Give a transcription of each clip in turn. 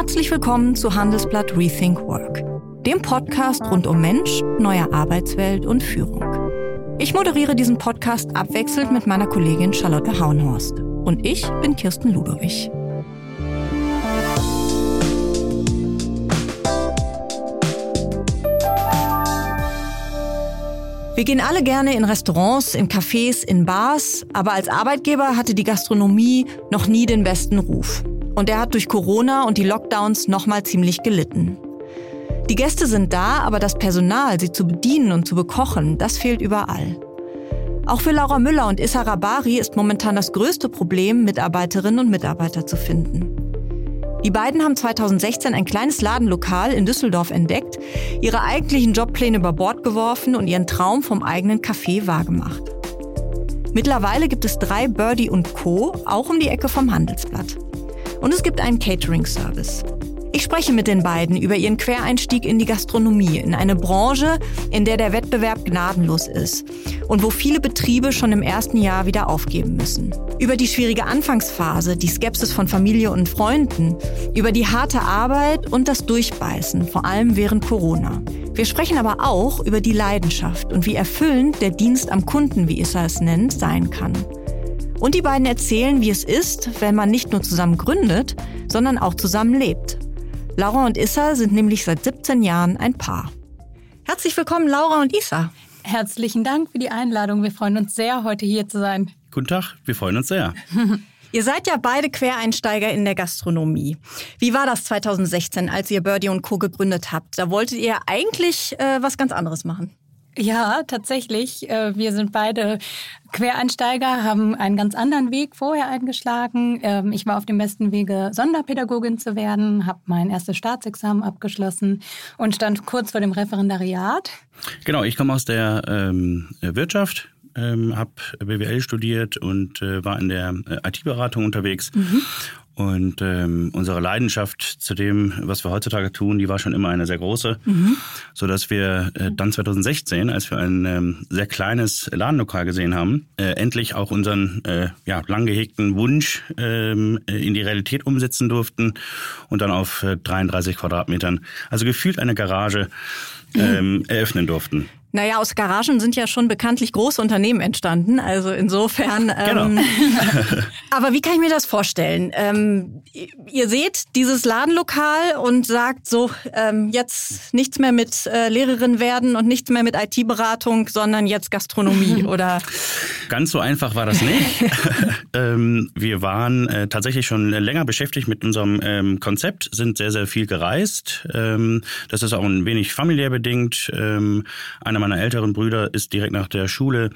Herzlich willkommen zu Handelsblatt Rethink Work, dem Podcast rund um Mensch, neue Arbeitswelt und Führung. Ich moderiere diesen Podcast abwechselnd mit meiner Kollegin Charlotte Hauenhorst. Und ich bin Kirsten Ludowig. Wir gehen alle gerne in Restaurants, in Cafés, in Bars, aber als Arbeitgeber hatte die Gastronomie noch nie den besten Ruf. Und er hat durch Corona und die Lockdowns nochmal ziemlich gelitten. Die Gäste sind da, aber das Personal, sie zu bedienen und zu bekochen, das fehlt überall. Auch für Laura Müller und Issa Rabari ist momentan das größte Problem, Mitarbeiterinnen und Mitarbeiter zu finden. Die beiden haben 2016 ein kleines Ladenlokal in Düsseldorf entdeckt, ihre eigentlichen Jobpläne über Bord geworfen und ihren Traum vom eigenen Café wahrgemacht. Mittlerweile gibt es drei Birdie und Co., auch um die Ecke vom Handelsblatt. Und es gibt einen Catering-Service. Ich spreche mit den beiden über ihren Quereinstieg in die Gastronomie, in eine Branche, in der der Wettbewerb gnadenlos ist und wo viele Betriebe schon im ersten Jahr wieder aufgeben müssen. Über die schwierige Anfangsphase, die Skepsis von Familie und Freunden, über die harte Arbeit und das Durchbeißen, vor allem während Corona. Wir sprechen aber auch über die Leidenschaft und wie erfüllend der Dienst am Kunden, wie Issa es nennt, sein kann. Und die beiden erzählen, wie es ist, wenn man nicht nur zusammen gründet, sondern auch zusammen lebt. Laura und Issa sind nämlich seit 17 Jahren ein Paar. Herzlich willkommen, Laura und Issa. Herzlichen Dank für die Einladung. Wir freuen uns sehr, heute hier zu sein. Guten Tag, wir freuen uns sehr. Ihr seid ja beide Quereinsteiger in der Gastronomie. Wie war das 2016, als ihr Birdie und Co. gegründet habt? Da wolltet ihr eigentlich äh, was ganz anderes machen. Ja, tatsächlich. Äh, wir sind beide Quereinsteiger, haben einen ganz anderen Weg vorher eingeschlagen. Ähm, ich war auf dem besten Wege, Sonderpädagogin zu werden, habe mein erstes Staatsexamen abgeschlossen und stand kurz vor dem Referendariat. Genau, ich komme aus der ähm, Wirtschaft, ähm, habe BWL studiert und äh, war in der äh, IT-Beratung unterwegs. Mhm. Und ähm, unsere Leidenschaft zu dem, was wir heutzutage tun, die war schon immer eine sehr große, mhm. so dass wir äh, dann 2016, als wir ein ähm, sehr kleines Ladenlokal gesehen haben, äh, endlich auch unseren äh, ja, lang gehegten Wunsch ähm, äh, in die Realität umsetzen durften und dann auf äh, 33 Quadratmetern, also gefühlt eine Garage, ähm, eröffnen durften. Naja, aus Garagen sind ja schon bekanntlich große Unternehmen entstanden. Also insofern. Genau. Ähm, aber wie kann ich mir das vorstellen? Ähm, ihr seht dieses Ladenlokal und sagt so, ähm, jetzt nichts mehr mit äh, Lehrerin werden und nichts mehr mit IT-Beratung, sondern jetzt Gastronomie, oder? Ganz so einfach war das nicht. ähm, wir waren äh, tatsächlich schon länger beschäftigt mit unserem ähm, Konzept, sind sehr, sehr viel gereist. Ähm, das ist auch ein wenig familiär bedingt. Ähm, einer meiner älteren Brüder ist direkt nach der Schule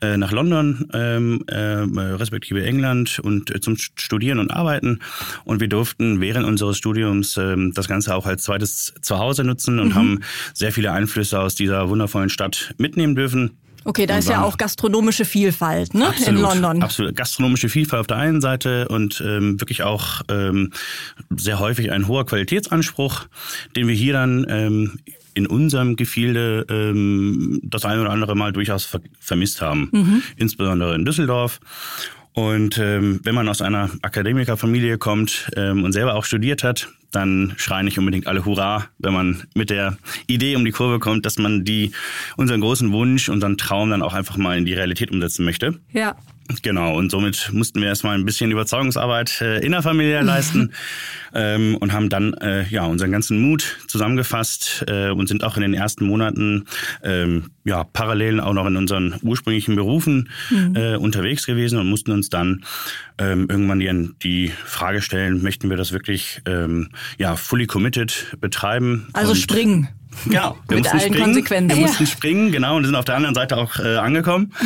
äh, nach London, ähm, äh, respektive England und äh, zum Studieren und Arbeiten. Und wir durften während unseres Studiums äh, das Ganze auch als zweites Zuhause nutzen und mhm. haben sehr viele Einflüsse aus dieser wundervollen Stadt mitnehmen dürfen. Okay, da ist ja auch gastronomische Vielfalt ne? Absolut, in London. Absolut. Gastronomische Vielfalt auf der einen Seite und ähm, wirklich auch ähm, sehr häufig ein hoher Qualitätsanspruch, den wir hier dann ähm, in unserem Gefilde ähm, das eine oder andere Mal durchaus ver vermisst haben, mhm. insbesondere in Düsseldorf. Und ähm, wenn man aus einer Akademikerfamilie kommt ähm, und selber auch studiert hat, dann schreien nicht unbedingt alle Hurra, wenn man mit der Idee um die Kurve kommt, dass man die unseren großen Wunsch, unseren Traum dann auch einfach mal in die Realität umsetzen möchte. Ja. Genau, und somit mussten wir erstmal ein bisschen Überzeugungsarbeit äh, innerfamiliär leisten ähm, und haben dann äh, ja unseren ganzen Mut zusammengefasst äh, und sind auch in den ersten Monaten ähm, ja parallel auch noch in unseren ursprünglichen Berufen mhm. äh, unterwegs gewesen und mussten uns dann ähm, irgendwann die, die Frage stellen, möchten wir das wirklich ähm, ja fully committed betreiben? Also springen. Genau, wir Mit allen springen. Konsequenzen. Wir mussten springen, genau, und sind auf der anderen Seite auch äh, angekommen.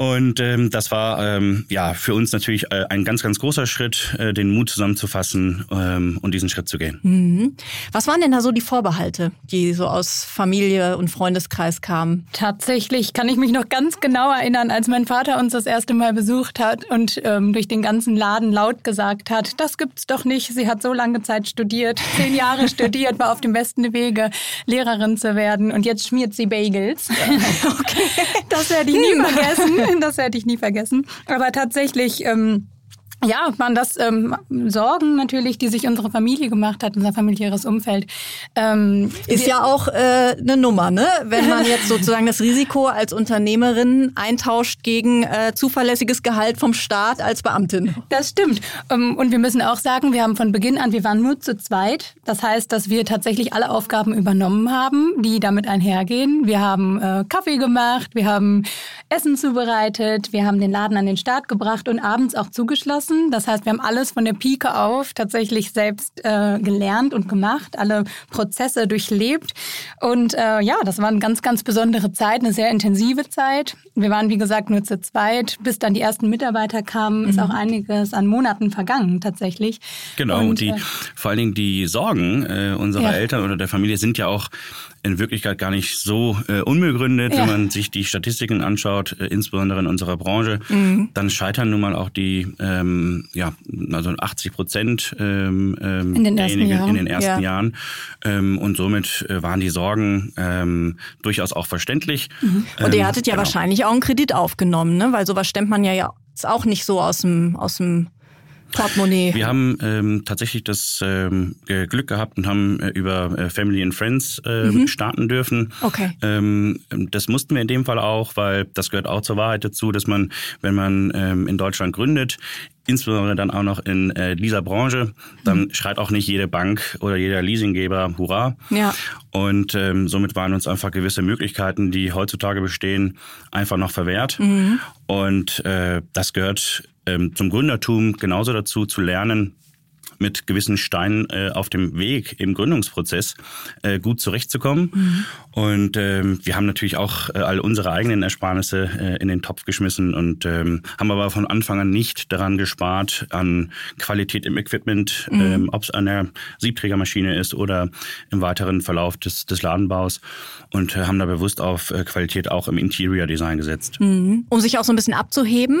Und ähm, das war ähm, ja für uns natürlich äh, ein ganz, ganz großer Schritt, äh, den Mut zusammenzufassen ähm, und diesen Schritt zu gehen. Mhm. Was waren denn da so die Vorbehalte, die so aus Familie und Freundeskreis kamen? Tatsächlich kann ich mich noch ganz genau erinnern, als mein Vater uns das erste Mal besucht hat und ähm, durch den ganzen Laden laut gesagt hat, das gibt's doch nicht. Sie hat so lange Zeit studiert, zehn Jahre studiert, war auf dem besten Wege, Lehrerin zu werden und jetzt schmiert sie Bagels. Ja. okay. Das werde ich nie vergessen. das werde ich nie vergessen. Aber tatsächlich ähm, ja, waren das ähm, Sorgen natürlich, die sich unsere Familie gemacht hat, unser familiäres Umfeld. Ähm, ist ja auch äh, eine Nummer, ne? Wenn man jetzt sozusagen das Risiko als Unternehmerin eintauscht gegen äh, zuverlässiges Gehalt vom Staat als Beamtin. Das stimmt. Ähm, und wir müssen auch sagen, wir haben von Beginn an, wir waren nur zu zweit. Das heißt, dass wir tatsächlich alle Aufgaben übernommen haben, die damit einhergehen. Wir haben äh, Kaffee gemacht, wir haben Essen zubereitet, wir haben den Laden an den Start gebracht und abends auch zugeschlossen lassen. Das heißt, wir haben alles von der Pike auf tatsächlich selbst äh, gelernt und gemacht, alle Prozesse durchlebt. Und äh, ja, das war eine ganz, ganz besondere Zeit, eine sehr intensive Zeit. Wir waren, wie gesagt, nur zu zweit. Bis dann die ersten Mitarbeiter kamen, ist mhm. auch einiges an Monaten vergangen tatsächlich. Genau, und, und die, äh, vor allen Dingen die Sorgen äh, unserer ja. Eltern oder der Familie sind ja auch in Wirklichkeit gar nicht so äh, unbegründet, ja. wenn man sich die Statistiken anschaut, äh, insbesondere in unserer Branche. Mhm. Dann scheitern nun mal auch die, ähm, ja, also 80 Prozent ähm, ähm in den ersten Jahren. In den ersten ja. Jahren. Ähm, und somit äh, waren die Sorgen ähm, durchaus auch verständlich. Mhm. Und ihr ähm, hattet ja genau. wahrscheinlich auch einen Kredit aufgenommen, ne? weil sowas stemmt man ja, ja auch nicht so aus dem, aus dem Portemonnaie. Wir haben ähm, tatsächlich das ähm, Glück gehabt und haben äh, über äh, Family and Friends äh, mhm. starten dürfen. Okay. Ähm, das mussten wir in dem Fall auch, weil das gehört auch zur Wahrheit dazu, dass man, wenn man ähm, in Deutschland gründet, insbesondere dann auch noch in äh, dieser Branche, dann mhm. schreit auch nicht jede Bank oder jeder Leasinggeber Hurra. Ja. Und ähm, somit waren uns einfach gewisse Möglichkeiten, die heutzutage bestehen, einfach noch verwehrt. Mhm. Und äh, das gehört ähm, zum Gründertum genauso dazu, zu lernen, mit gewissen Steinen äh, auf dem Weg im Gründungsprozess äh, gut zurechtzukommen. Mhm. Und ähm, wir haben natürlich auch äh, all unsere eigenen Ersparnisse äh, in den Topf geschmissen und ähm, haben aber von Anfang an nicht daran gespart, an Qualität im Equipment, mhm. ähm, ob es an der Siebträgermaschine ist oder im weiteren Verlauf des, des Ladenbaus und äh, haben da bewusst auf äh, Qualität auch im Interior Design gesetzt. Mhm. Um sich auch so ein bisschen abzuheben,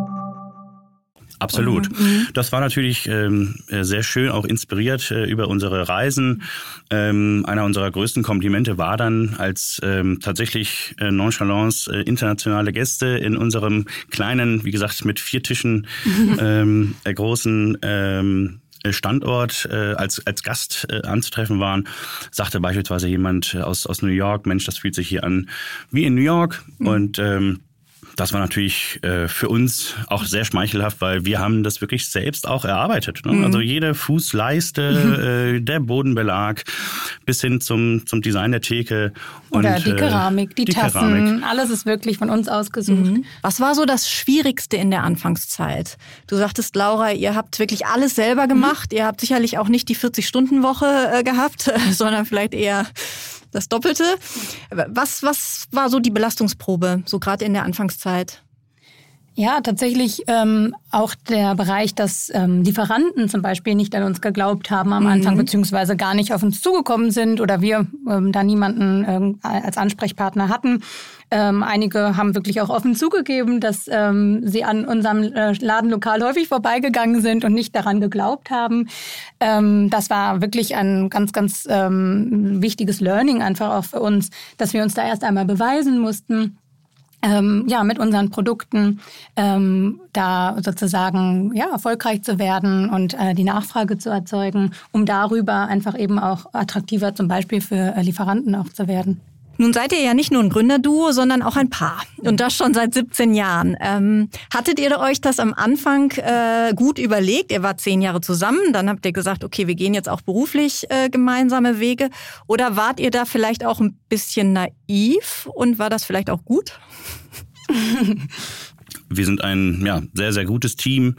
Absolut. Mhm. mhm. Das war natürlich ähm, äh, sehr schön, auch inspiriert äh, über unsere Reisen. Ähm, einer unserer größten Komplimente war dann, als ähm, tatsächlich äh, Nonchalance äh, internationale Gäste in unserem kleinen, wie gesagt, mit vier Tischen ähm, äh, großen ähm, Standort äh, als, als Gast äh, anzutreffen waren, sagte beispielsweise jemand aus, aus New York, Mensch, das fühlt sich hier an wie in New York. Mhm. Und ähm, das war natürlich äh, für uns auch sehr schmeichelhaft, weil wir haben das wirklich selbst auch erarbeitet. Ne? Mhm. Also jede Fußleiste, mhm. äh, der Bodenbelag bis hin zum, zum Design der Theke. Oder und, die äh, Keramik, die, die Tassen, Keramik. alles ist wirklich von uns ausgesucht. Mhm. Was war so das Schwierigste in der Anfangszeit? Du sagtest, Laura, ihr habt wirklich alles selber gemacht. Mhm. Ihr habt sicherlich auch nicht die 40-Stunden-Woche äh, gehabt, sondern vielleicht eher das Doppelte. Was, was war so die Belastungsprobe, so gerade in der Anfangszeit? Ja, tatsächlich ähm, auch der Bereich, dass ähm, Lieferanten zum Beispiel nicht an uns geglaubt haben am Anfang, mhm. beziehungsweise gar nicht auf uns zugekommen sind oder wir ähm, da niemanden ähm, als Ansprechpartner hatten. Ähm, einige haben wirklich auch offen zugegeben, dass ähm, sie an unserem äh, Ladenlokal häufig vorbeigegangen sind und nicht daran geglaubt haben. Ähm, das war wirklich ein ganz, ganz ähm, wichtiges Learning einfach auch für uns, dass wir uns da erst einmal beweisen mussten ähm, ja, mit unseren Produkten ähm, da sozusagen ja, erfolgreich zu werden und äh, die Nachfrage zu erzeugen, um darüber einfach eben auch attraktiver zum Beispiel für äh, Lieferanten auch zu werden. Nun seid ihr ja nicht nur ein Gründerduo, sondern auch ein Paar. Und das schon seit 17 Jahren. Ähm, hattet ihr euch das am Anfang äh, gut überlegt? Ihr wart zehn Jahre zusammen, dann habt ihr gesagt, okay, wir gehen jetzt auch beruflich äh, gemeinsame Wege. Oder wart ihr da vielleicht auch ein bisschen naiv und war das vielleicht auch gut? wir sind ein ja, sehr, sehr gutes Team,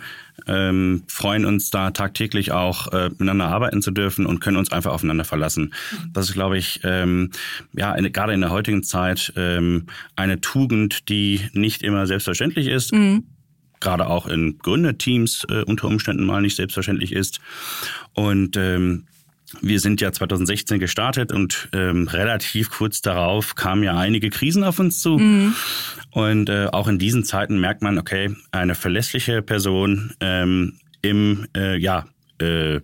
ähm, freuen uns da tagtäglich auch äh, miteinander arbeiten zu dürfen und können uns einfach aufeinander verlassen. Das ist, glaube ich, ähm, ja, in, gerade in der heutigen Zeit ähm, eine Tugend, die nicht immer selbstverständlich ist. Mhm gerade auch in Gründerteams äh, unter Umständen mal nicht selbstverständlich ist. Und ähm, wir sind ja 2016 gestartet und ähm, relativ kurz darauf kamen ja einige Krisen auf uns zu. Mhm. Und äh, auch in diesen Zeiten merkt man, okay, eine verlässliche Person ähm, im, äh, ja, äh,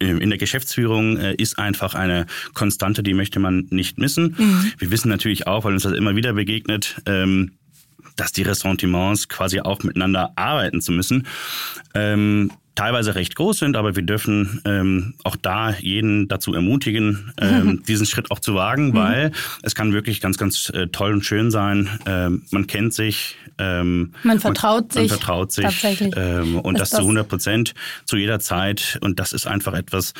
in der Geschäftsführung äh, ist einfach eine Konstante, die möchte man nicht missen. Mhm. Wir wissen natürlich auch, weil uns das immer wieder begegnet, ähm, dass die Ressentiments quasi auch miteinander arbeiten zu müssen. Ähm, teilweise recht groß sind, aber wir dürfen ähm, auch da jeden dazu ermutigen, ähm, mhm. diesen Schritt auch zu wagen, mhm. weil es kann wirklich ganz, ganz äh, toll und schön sein. Ähm, man kennt sich. Ähm, man vertraut man, sich. Man vertraut sich. Tatsächlich. Ähm, und das, das, zu 100 Prozent zu jeder Zeit. Und das ist einfach etwas,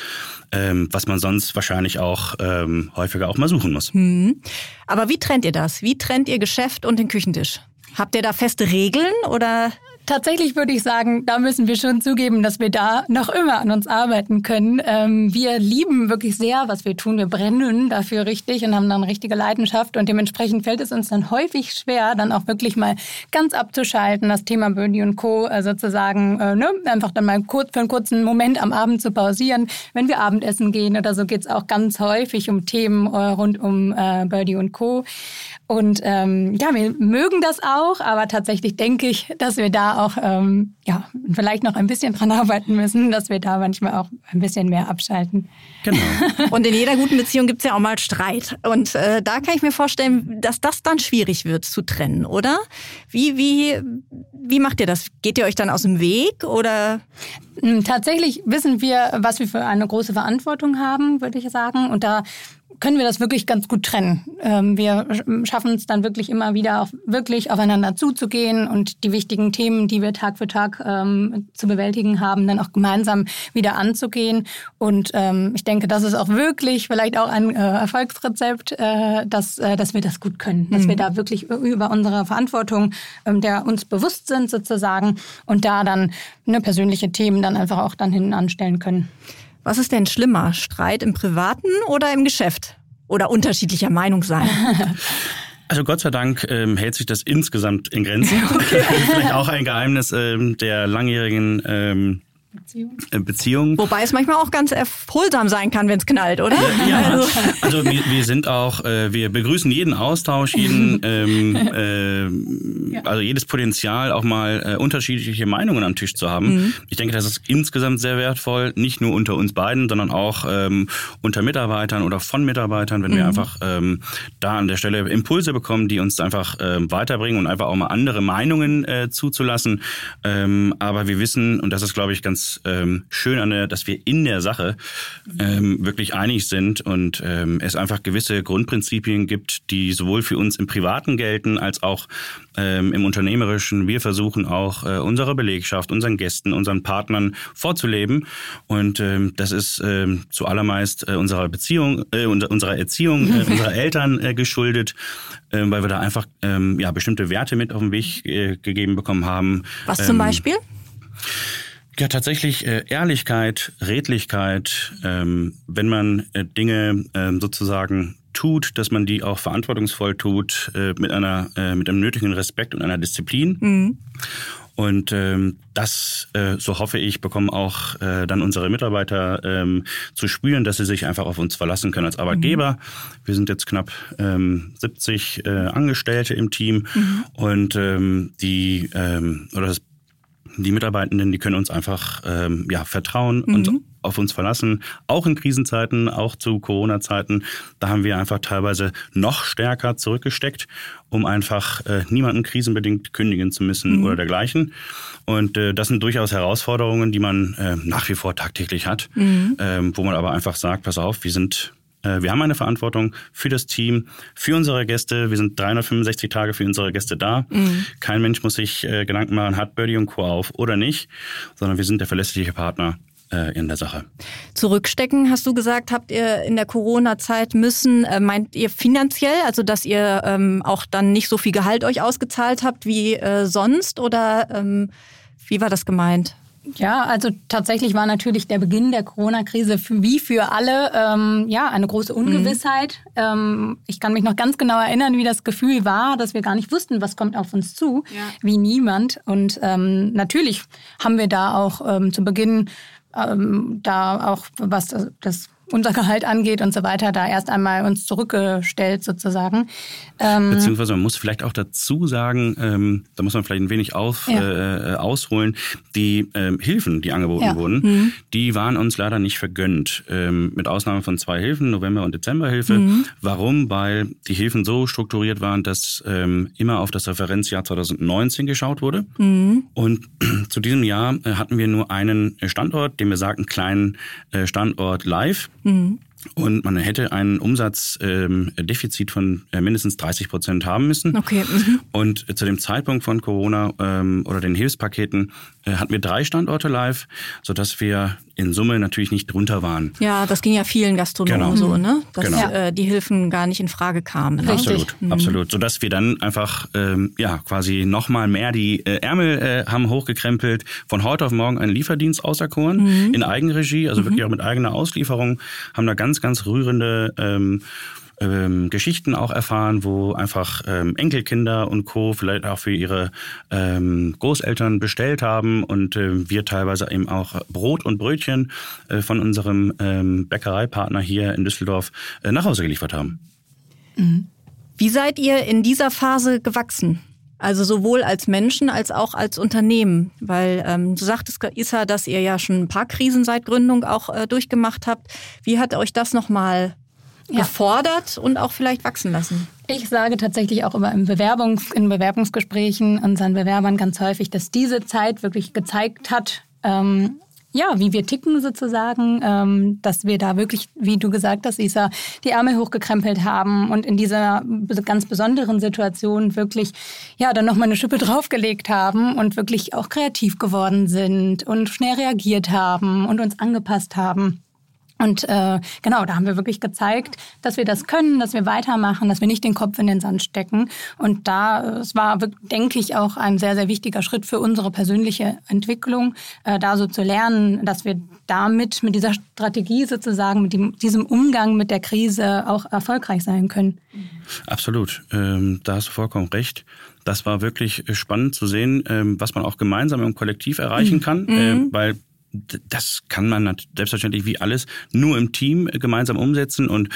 ähm, was man sonst wahrscheinlich auch ähm, häufiger auch mal suchen muss. Mhm. Aber wie trennt ihr das? Wie trennt ihr Geschäft und den Küchentisch? Habt ihr da feste Regeln oder Tatsächlich würde ich sagen, da müssen wir schon zugeben, dass wir da noch immer an uns arbeiten können. Ähm, wir lieben wirklich sehr, was wir tun. Wir brennen dafür richtig und haben dann richtige Leidenschaft. Und dementsprechend fällt es uns dann häufig schwer, dann auch wirklich mal ganz abzuschalten, das Thema Birdie und Co. Äh, sozusagen, äh, ne, einfach dann mal kurz, für einen kurzen Moment am Abend zu pausieren. Wenn wir Abendessen gehen oder so, geht es auch ganz häufig um Themen äh, rund um Birdie und Co. Und ähm, ja, wir mögen das auch, aber tatsächlich denke ich, dass wir da auch ähm, ja, vielleicht noch ein bisschen dran arbeiten müssen, dass wir da manchmal auch ein bisschen mehr abschalten. Genau. Und in jeder guten Beziehung gibt es ja auch mal Streit. Und äh, da kann ich mir vorstellen, dass das dann schwierig wird zu trennen, oder? Wie, wie, wie macht ihr das? Geht ihr euch dann aus dem Weg oder? Hm, tatsächlich wissen wir, was wir für eine große Verantwortung haben, würde ich sagen. Und da können wir das wirklich ganz gut trennen. Ähm, wir schaffen es dann wirklich immer wieder auch wirklich aufeinander zuzugehen und die wichtigen Themen, die wir Tag für Tag ähm, zu bewältigen haben, dann auch gemeinsam wieder anzugehen. Und ähm, ich denke, das ist auch wirklich vielleicht auch ein äh, Erfolgsrezept, äh, dass, äh, dass wir das gut können, dass mhm. wir da wirklich über unsere Verantwortung, ähm, der uns bewusst sind sozusagen und da dann ne, persönliche Themen dann einfach auch dann hinten anstellen können. Was ist denn schlimmer, Streit im Privaten oder im Geschäft? Oder unterschiedlicher Meinung sein? Also Gott sei Dank ähm, hält sich das insgesamt in Grenzen. Okay. Vielleicht auch ein Geheimnis ähm, der langjährigen ähm, Beziehung. Äh, Beziehung. Wobei es manchmal auch ganz erholsam sein kann, wenn es knallt, oder? Ja, also, also wir, wir, sind auch, äh, wir begrüßen jeden Austausch, jeden, ähm, äh, also jedes Potenzial, auch mal äh, unterschiedliche Meinungen am Tisch zu haben. Mhm. Ich denke, das ist insgesamt sehr wertvoll, nicht nur unter uns beiden, sondern auch ähm, unter Mitarbeitern oder von Mitarbeitern, wenn mhm. wir einfach ähm, da an der Stelle Impulse bekommen, die uns einfach ähm, weiterbringen und einfach auch mal andere Meinungen äh, zuzulassen. Ähm, aber wir wissen, und das ist, glaube ich, ganz ähm, schön an der, dass wir in der Sache ähm, wirklich einig sind und ähm, es einfach gewisse Grundprinzipien gibt, die sowohl für uns im Privaten gelten als auch ähm, im Unternehmerischen. Wir versuchen auch äh, unsere Belegschaft, unseren Gästen, unseren Partnern vorzuleben und ähm, das ist ähm, zuallermeist äh, unserer Beziehung, äh, unserer Erziehung, äh, unserer Eltern äh, geschuldet, äh, weil wir da einfach ähm, ja bestimmte Werte mit auf den Weg äh, gegeben bekommen haben. Was zum ähm, Beispiel? Ja, tatsächlich äh, Ehrlichkeit, Redlichkeit, ähm, wenn man äh, Dinge ähm, sozusagen tut, dass man die auch verantwortungsvoll tut, äh, mit einer äh, mit einem nötigen Respekt und einer Disziplin. Mhm. Und ähm, das, äh, so hoffe ich, bekommen auch äh, dann unsere Mitarbeiter ähm, zu spüren, dass sie sich einfach auf uns verlassen können als Arbeitgeber. Mhm. Wir sind jetzt knapp ähm, 70 äh, Angestellte im Team mhm. und ähm, die ähm, oder das die Mitarbeitenden, die können uns einfach ähm, ja, vertrauen mhm. und auf uns verlassen. Auch in Krisenzeiten, auch zu Corona-Zeiten, da haben wir einfach teilweise noch stärker zurückgesteckt, um einfach äh, niemanden krisenbedingt kündigen zu müssen mhm. oder dergleichen. Und äh, das sind durchaus Herausforderungen, die man äh, nach wie vor tagtäglich hat, mhm. ähm, wo man aber einfach sagt, pass auf, wir sind wir haben eine Verantwortung für das Team, für unsere Gäste. Wir sind 365 Tage für unsere Gäste da. Mhm. Kein Mensch muss sich äh, Gedanken machen, hat Birdie und Co. auf oder nicht, sondern wir sind der verlässliche Partner äh, in der Sache. Zurückstecken, hast du gesagt, habt ihr in der Corona-Zeit müssen. Äh, meint ihr finanziell, also dass ihr ähm, auch dann nicht so viel Gehalt euch ausgezahlt habt wie äh, sonst? Oder ähm, wie war das gemeint? Ja, also tatsächlich war natürlich der Beginn der Corona-Krise wie für alle ähm, ja eine große Ungewissheit. Mhm. Ähm, ich kann mich noch ganz genau erinnern, wie das Gefühl war, dass wir gar nicht wussten, was kommt auf uns zu, ja. wie niemand. Und ähm, natürlich haben wir da auch ähm, zu Beginn ähm, da auch was das unser Gehalt angeht und so weiter, da erst einmal uns zurückgestellt sozusagen. Ähm, Beziehungsweise man muss vielleicht auch dazu sagen, ähm, da muss man vielleicht ein wenig auf, ja. äh, äh ausholen, die ähm, Hilfen, die angeboten ja. wurden, mhm. die waren uns leider nicht vergönnt. Ähm, mit Ausnahme von zwei Hilfen, November- und Dezemberhilfe. Mhm. Warum? Weil die Hilfen so strukturiert waren, dass ähm, immer auf das Referenzjahr 2019 geschaut wurde. Mhm. Und zu diesem Jahr äh, hatten wir nur einen Standort, den wir sagten, kleinen äh, Standort live. Mhm. Und man hätte ein Umsatzdefizit ähm, von äh, mindestens 30 Prozent haben müssen. Okay. Mhm. Und zu dem Zeitpunkt von Corona ähm, oder den Hilfspaketen äh, hatten wir drei Standorte live, sodass wir in Summe natürlich nicht drunter waren. Ja, das ging ja vielen Gastronomen genau. so, ne? Dass genau. äh, die Hilfen gar nicht in Frage kamen. Ne? Absolut, mhm. absolut. Sodass wir dann einfach ähm, ja quasi nochmal mehr die äh, Ärmel äh, haben hochgekrempelt, von heute auf morgen einen Lieferdienst auserkoren, mhm. in Eigenregie, also mhm. wirklich auch mit eigener Auslieferung, haben da ganz, ganz rührende ähm, ähm, Geschichten auch erfahren, wo einfach ähm, Enkelkinder und Co. vielleicht auch für ihre ähm, Großeltern bestellt haben und äh, wir teilweise eben auch Brot und Brötchen äh, von unserem ähm, Bäckereipartner hier in Düsseldorf äh, nach Hause geliefert haben. Mhm. Wie seid ihr in dieser Phase gewachsen? Also sowohl als Menschen als auch als Unternehmen, weil ähm, du sagtest, Isa, dass ihr ja schon ein paar Krisen seit Gründung auch äh, durchgemacht habt. Wie hat euch das nochmal ja. gefordert und auch vielleicht wachsen lassen? Ich sage tatsächlich auch immer im Bewerbungs-, in Bewerbungsgesprächen unseren Bewerbern ganz häufig, dass diese Zeit wirklich gezeigt hat, ähm, ja, wie wir ticken sozusagen, ähm, dass wir da wirklich, wie du gesagt hast, Isa, die Ärmel hochgekrempelt haben und in dieser ganz besonderen Situation wirklich, ja, dann nochmal eine Schippe draufgelegt haben und wirklich auch kreativ geworden sind und schnell reagiert haben und uns angepasst haben. Und äh, genau, da haben wir wirklich gezeigt, dass wir das können, dass wir weitermachen, dass wir nicht den Kopf in den Sand stecken. Und da, es war, denke ich, auch ein sehr, sehr wichtiger Schritt für unsere persönliche Entwicklung, äh, da so zu lernen, dass wir damit, mit dieser Strategie sozusagen, mit dem, diesem Umgang mit der Krise auch erfolgreich sein können. Absolut, ähm, da hast du vollkommen recht. Das war wirklich spannend zu sehen, ähm, was man auch gemeinsam im Kollektiv erreichen mhm. kann, mhm. Äh, weil das kann man selbstverständlich wie alles nur im Team äh, gemeinsam umsetzen und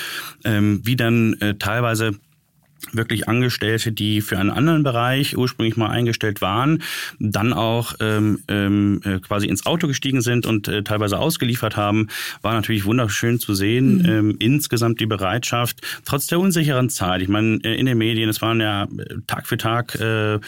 ähm, wie dann äh, teilweise wirklich Angestellte, die für einen anderen Bereich ursprünglich mal eingestellt waren, dann auch ähm, ähm, äh, quasi ins Auto gestiegen sind und äh, teilweise ausgeliefert haben, war natürlich wunderschön zu sehen. Mhm. Ähm, insgesamt die Bereitschaft, trotz der unsicheren Zeit. Ich meine, äh, in den Medien, es waren ja Tag für Tag äh, äh,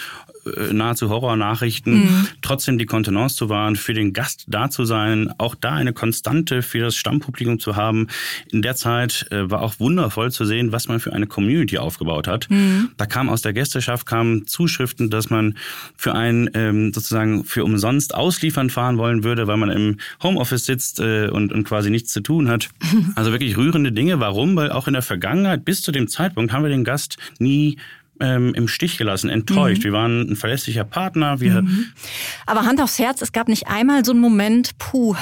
nahezu Horrornachrichten, mhm. trotzdem die Kontenance zu wahren, für den Gast da zu sein, auch da eine Konstante für das Stammpublikum zu haben. In der Zeit äh, war auch wundervoll zu sehen, was man für eine Community aufgebaut hat. Mhm. Da kam aus der Gästeschaft kamen Zuschriften, dass man für einen ähm, sozusagen für umsonst ausliefern fahren wollen würde, weil man im Homeoffice sitzt äh, und, und quasi nichts zu tun hat. Also wirklich rührende Dinge. Warum? Weil auch in der Vergangenheit bis zu dem Zeitpunkt haben wir den Gast nie ähm, im Stich gelassen, enttäuscht. Mhm. Wir waren ein verlässlicher Partner. Wir mhm. Aber Hand aufs Herz, es gab nicht einmal so einen Moment, puh,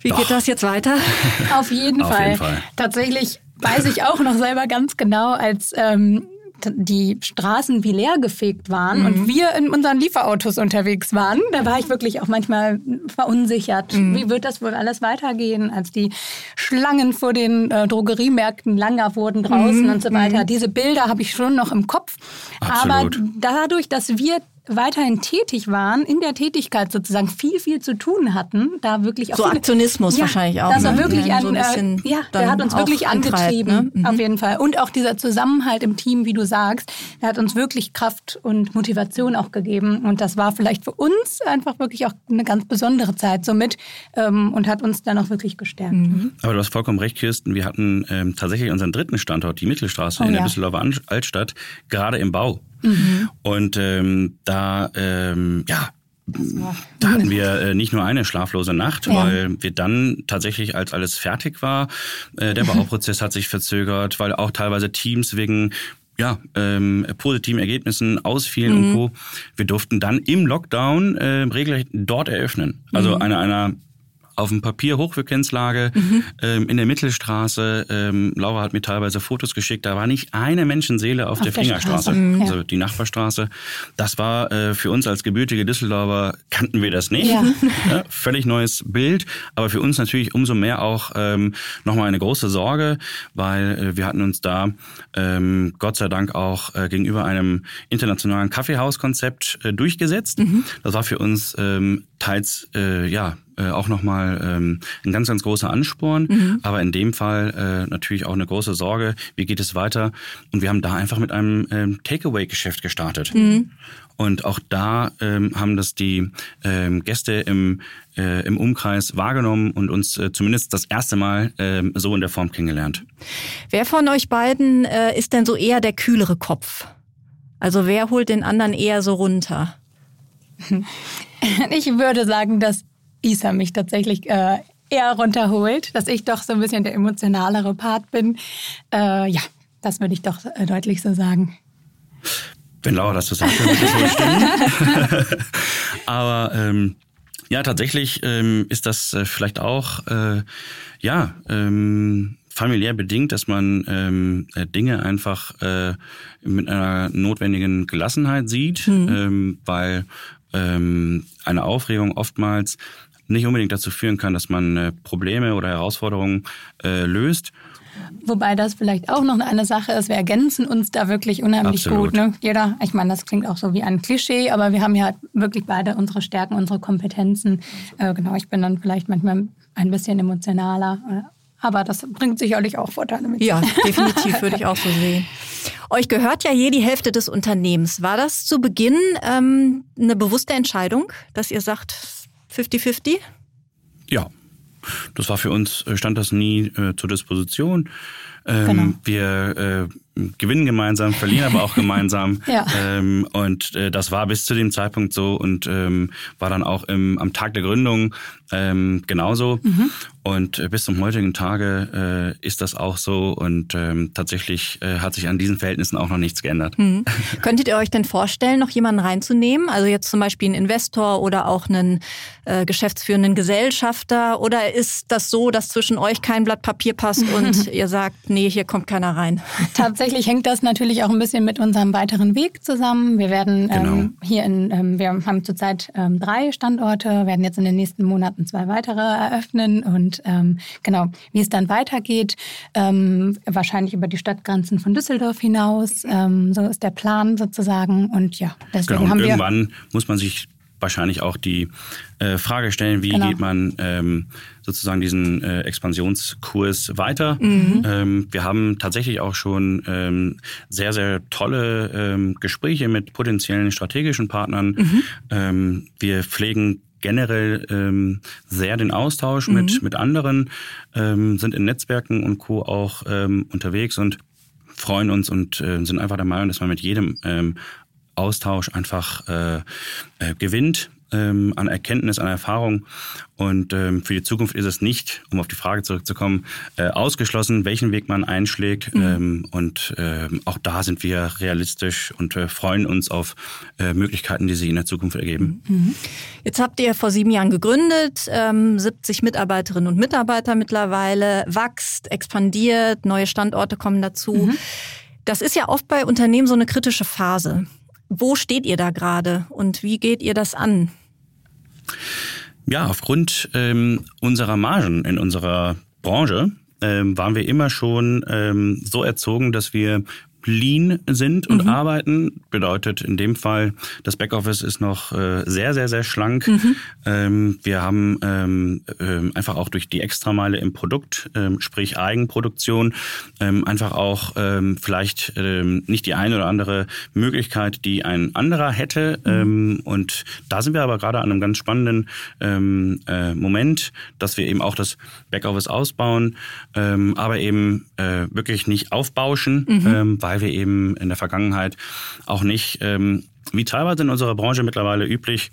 wie Doch. geht das jetzt weiter? Auf jeden, Auf Fall. jeden Fall. Tatsächlich weiß ich auch noch selber ganz genau, als ähm, die Straßen wie leer gefegt waren mhm. und wir in unseren Lieferautos unterwegs waren, da war ich wirklich auch manchmal verunsichert. Mhm. Wie wird das wohl alles weitergehen, als die Schlangen vor den äh, Drogeriemärkten langer wurden draußen mhm. und so weiter. Mhm. Diese Bilder habe ich schon noch im Kopf. Absolut. Aber dadurch, dass wir weiterhin tätig waren, in der Tätigkeit sozusagen viel, viel zu tun hatten, da wirklich auch. So viele, Aktionismus ja, wahrscheinlich auch. Das war ne? wirklich ja, ein, äh, ja, der hat uns wirklich angetrieben, ne? mhm. auf jeden Fall. Und auch dieser Zusammenhalt im Team, wie du sagst, der hat uns wirklich Kraft und Motivation auch gegeben. Und das war vielleicht für uns einfach wirklich auch eine ganz besondere Zeit somit ähm, und hat uns dann auch wirklich gestärkt. Mhm. Aber du hast vollkommen recht, Kirsten. Wir hatten ähm, tatsächlich unseren dritten Standort, die Mittelstraße oh, in der. Düsseldorfer Altstadt, gerade im Bau. Mhm. Und ähm, da, ähm, ja, da hatten wir äh, nicht nur eine schlaflose Nacht, ja. weil wir dann tatsächlich, als alles fertig war, äh, der Bauprozess hat sich verzögert, weil auch teilweise Teams wegen ja, ähm, positiven Ergebnissen ausfielen mhm. und Co. Wir durften dann im Lockdown äh, regelrecht dort eröffnen. Also mhm. eine einer auf dem Papier Hochfrequenzlage mhm. ähm, in der Mittelstraße. Ähm, Laura hat mir teilweise Fotos geschickt. Da war nicht eine Menschenseele auf, auf der, der Fingerstraße, mhm. also die Nachbarstraße. Das war äh, für uns als gebürtige Düsseldorfer kannten wir das nicht. Ja. Ja, völlig neues Bild, aber für uns natürlich umso mehr auch ähm, nochmal eine große Sorge, weil äh, wir hatten uns da ähm, Gott sei Dank auch äh, gegenüber einem internationalen Kaffeehauskonzept äh, durchgesetzt. Mhm. Das war für uns ähm, teils äh, ja äh, auch nochmal ähm, ein ganz, ganz großer Ansporn, mhm. aber in dem Fall äh, natürlich auch eine große Sorge, wie geht es weiter? Und wir haben da einfach mit einem ähm, Takeaway-Geschäft gestartet. Mhm. Und auch da ähm, haben das die ähm, Gäste im, äh, im Umkreis wahrgenommen und uns äh, zumindest das erste Mal äh, so in der Form kennengelernt. Wer von euch beiden äh, ist denn so eher der kühlere Kopf? Also wer holt den anderen eher so runter? Ich würde sagen, dass Isa mich tatsächlich äh, eher runterholt, dass ich doch so ein bisschen der emotionalere Part bin. Äh, ja, das würde ich doch äh, deutlich so sagen. Wenn Laura das so sagt, dann wird das wohl stimmen. Aber ähm, ja, tatsächlich ähm, ist das äh, vielleicht auch äh, ja ähm, familiär bedingt, dass man ähm, äh, Dinge einfach äh, mit einer notwendigen Gelassenheit sieht, mhm. ähm, weil ähm, eine Aufregung oftmals nicht unbedingt dazu führen kann, dass man äh, Probleme oder Herausforderungen äh, löst. Wobei das vielleicht auch noch eine Sache ist, wir ergänzen uns da wirklich unheimlich Absolut. gut. Ne? Jeder, ich meine, das klingt auch so wie ein Klischee, aber wir haben ja wirklich beide unsere Stärken, unsere Kompetenzen. Äh, genau, ich bin dann vielleicht manchmal ein bisschen emotionaler, äh, aber das bringt sicherlich auch Vorteile mit. Ja, definitiv würde ich auch so sehen. Euch gehört ja je die Hälfte des Unternehmens. War das zu Beginn ähm, eine bewusste Entscheidung, dass ihr sagt, 50-50? Ja, das war für uns, äh, stand das nie äh, zur Disposition. Ähm, genau. Wir äh, gewinnen gemeinsam, verlieren aber auch gemeinsam. ja. ähm, und äh, das war bis zu dem Zeitpunkt so und ähm, war dann auch im, am Tag der Gründung ähm, genauso. Mhm. Und äh, bis zum heutigen Tage äh, ist das auch so und ähm, tatsächlich äh, hat sich an diesen Verhältnissen auch noch nichts geändert. Mhm. Könntet ihr euch denn vorstellen, noch jemanden reinzunehmen? Also jetzt zum Beispiel einen Investor oder auch einen äh, geschäftsführenden Gesellschafter? Oder ist das so, dass zwischen euch kein Blatt Papier passt und ihr sagt, nee, hier kommt keiner rein? Tatsächlich hängt das natürlich auch ein bisschen mit unserem weiteren Weg zusammen. Wir werden ähm, genau. hier in, ähm, wir haben zurzeit ähm, drei Standorte, werden jetzt in den nächsten Monaten zwei weitere eröffnen und ähm, genau, wie es dann weitergeht, ähm, wahrscheinlich über die Stadtgrenzen von Düsseldorf hinaus. Ähm, so ist der Plan sozusagen. Und ja, deswegen genau, und haben wir. Irgendwann muss man sich wahrscheinlich auch die äh, Frage stellen, wie genau. geht man ähm, sozusagen diesen äh, Expansionskurs weiter. Mhm. Ähm, wir haben tatsächlich auch schon ähm, sehr, sehr tolle ähm, Gespräche mit potenziellen strategischen Partnern. Mhm. Ähm, wir pflegen generell ähm, sehr den Austausch mhm. mit, mit anderen, ähm, sind in Netzwerken und Co. auch ähm, unterwegs und freuen uns und äh, sind einfach der Meinung, dass man mit jedem ähm, Austausch einfach äh, äh, gewinnt ähm, an Erkenntnis, an Erfahrung. Und ähm, für die Zukunft ist es nicht, um auf die Frage zurückzukommen, äh, ausgeschlossen, welchen Weg man einschlägt. Mhm. Ähm, und ähm, auch da sind wir realistisch und äh, freuen uns auf äh, Möglichkeiten, die sich in der Zukunft ergeben. Mhm. Jetzt habt ihr vor sieben Jahren gegründet, ähm, 70 Mitarbeiterinnen und Mitarbeiter mittlerweile, wächst, expandiert, neue Standorte kommen dazu. Mhm. Das ist ja oft bei Unternehmen so eine kritische Phase. Wo steht ihr da gerade und wie geht ihr das an? Ja, aufgrund ähm, unserer Margen in unserer Branche ähm, waren wir immer schon ähm, so erzogen, dass wir lean sind und mhm. arbeiten. Bedeutet in dem Fall, das Backoffice ist noch äh, sehr, sehr, sehr schlank. Mhm. Ähm, wir haben ähm, ähm, einfach auch durch die Extrameile im Produkt, ähm, sprich Eigenproduktion, ähm, einfach auch ähm, vielleicht ähm, nicht die eine oder andere Möglichkeit, die ein anderer hätte. Mhm. Ähm, und da sind wir aber gerade an einem ganz spannenden ähm, äh, Moment, dass wir eben auch das Backoffice ausbauen, ähm, aber eben äh, wirklich nicht aufbauschen, mhm. ähm, weil weil wir eben in der Vergangenheit auch nicht, ähm, wie teilweise in unserer Branche mittlerweile üblich,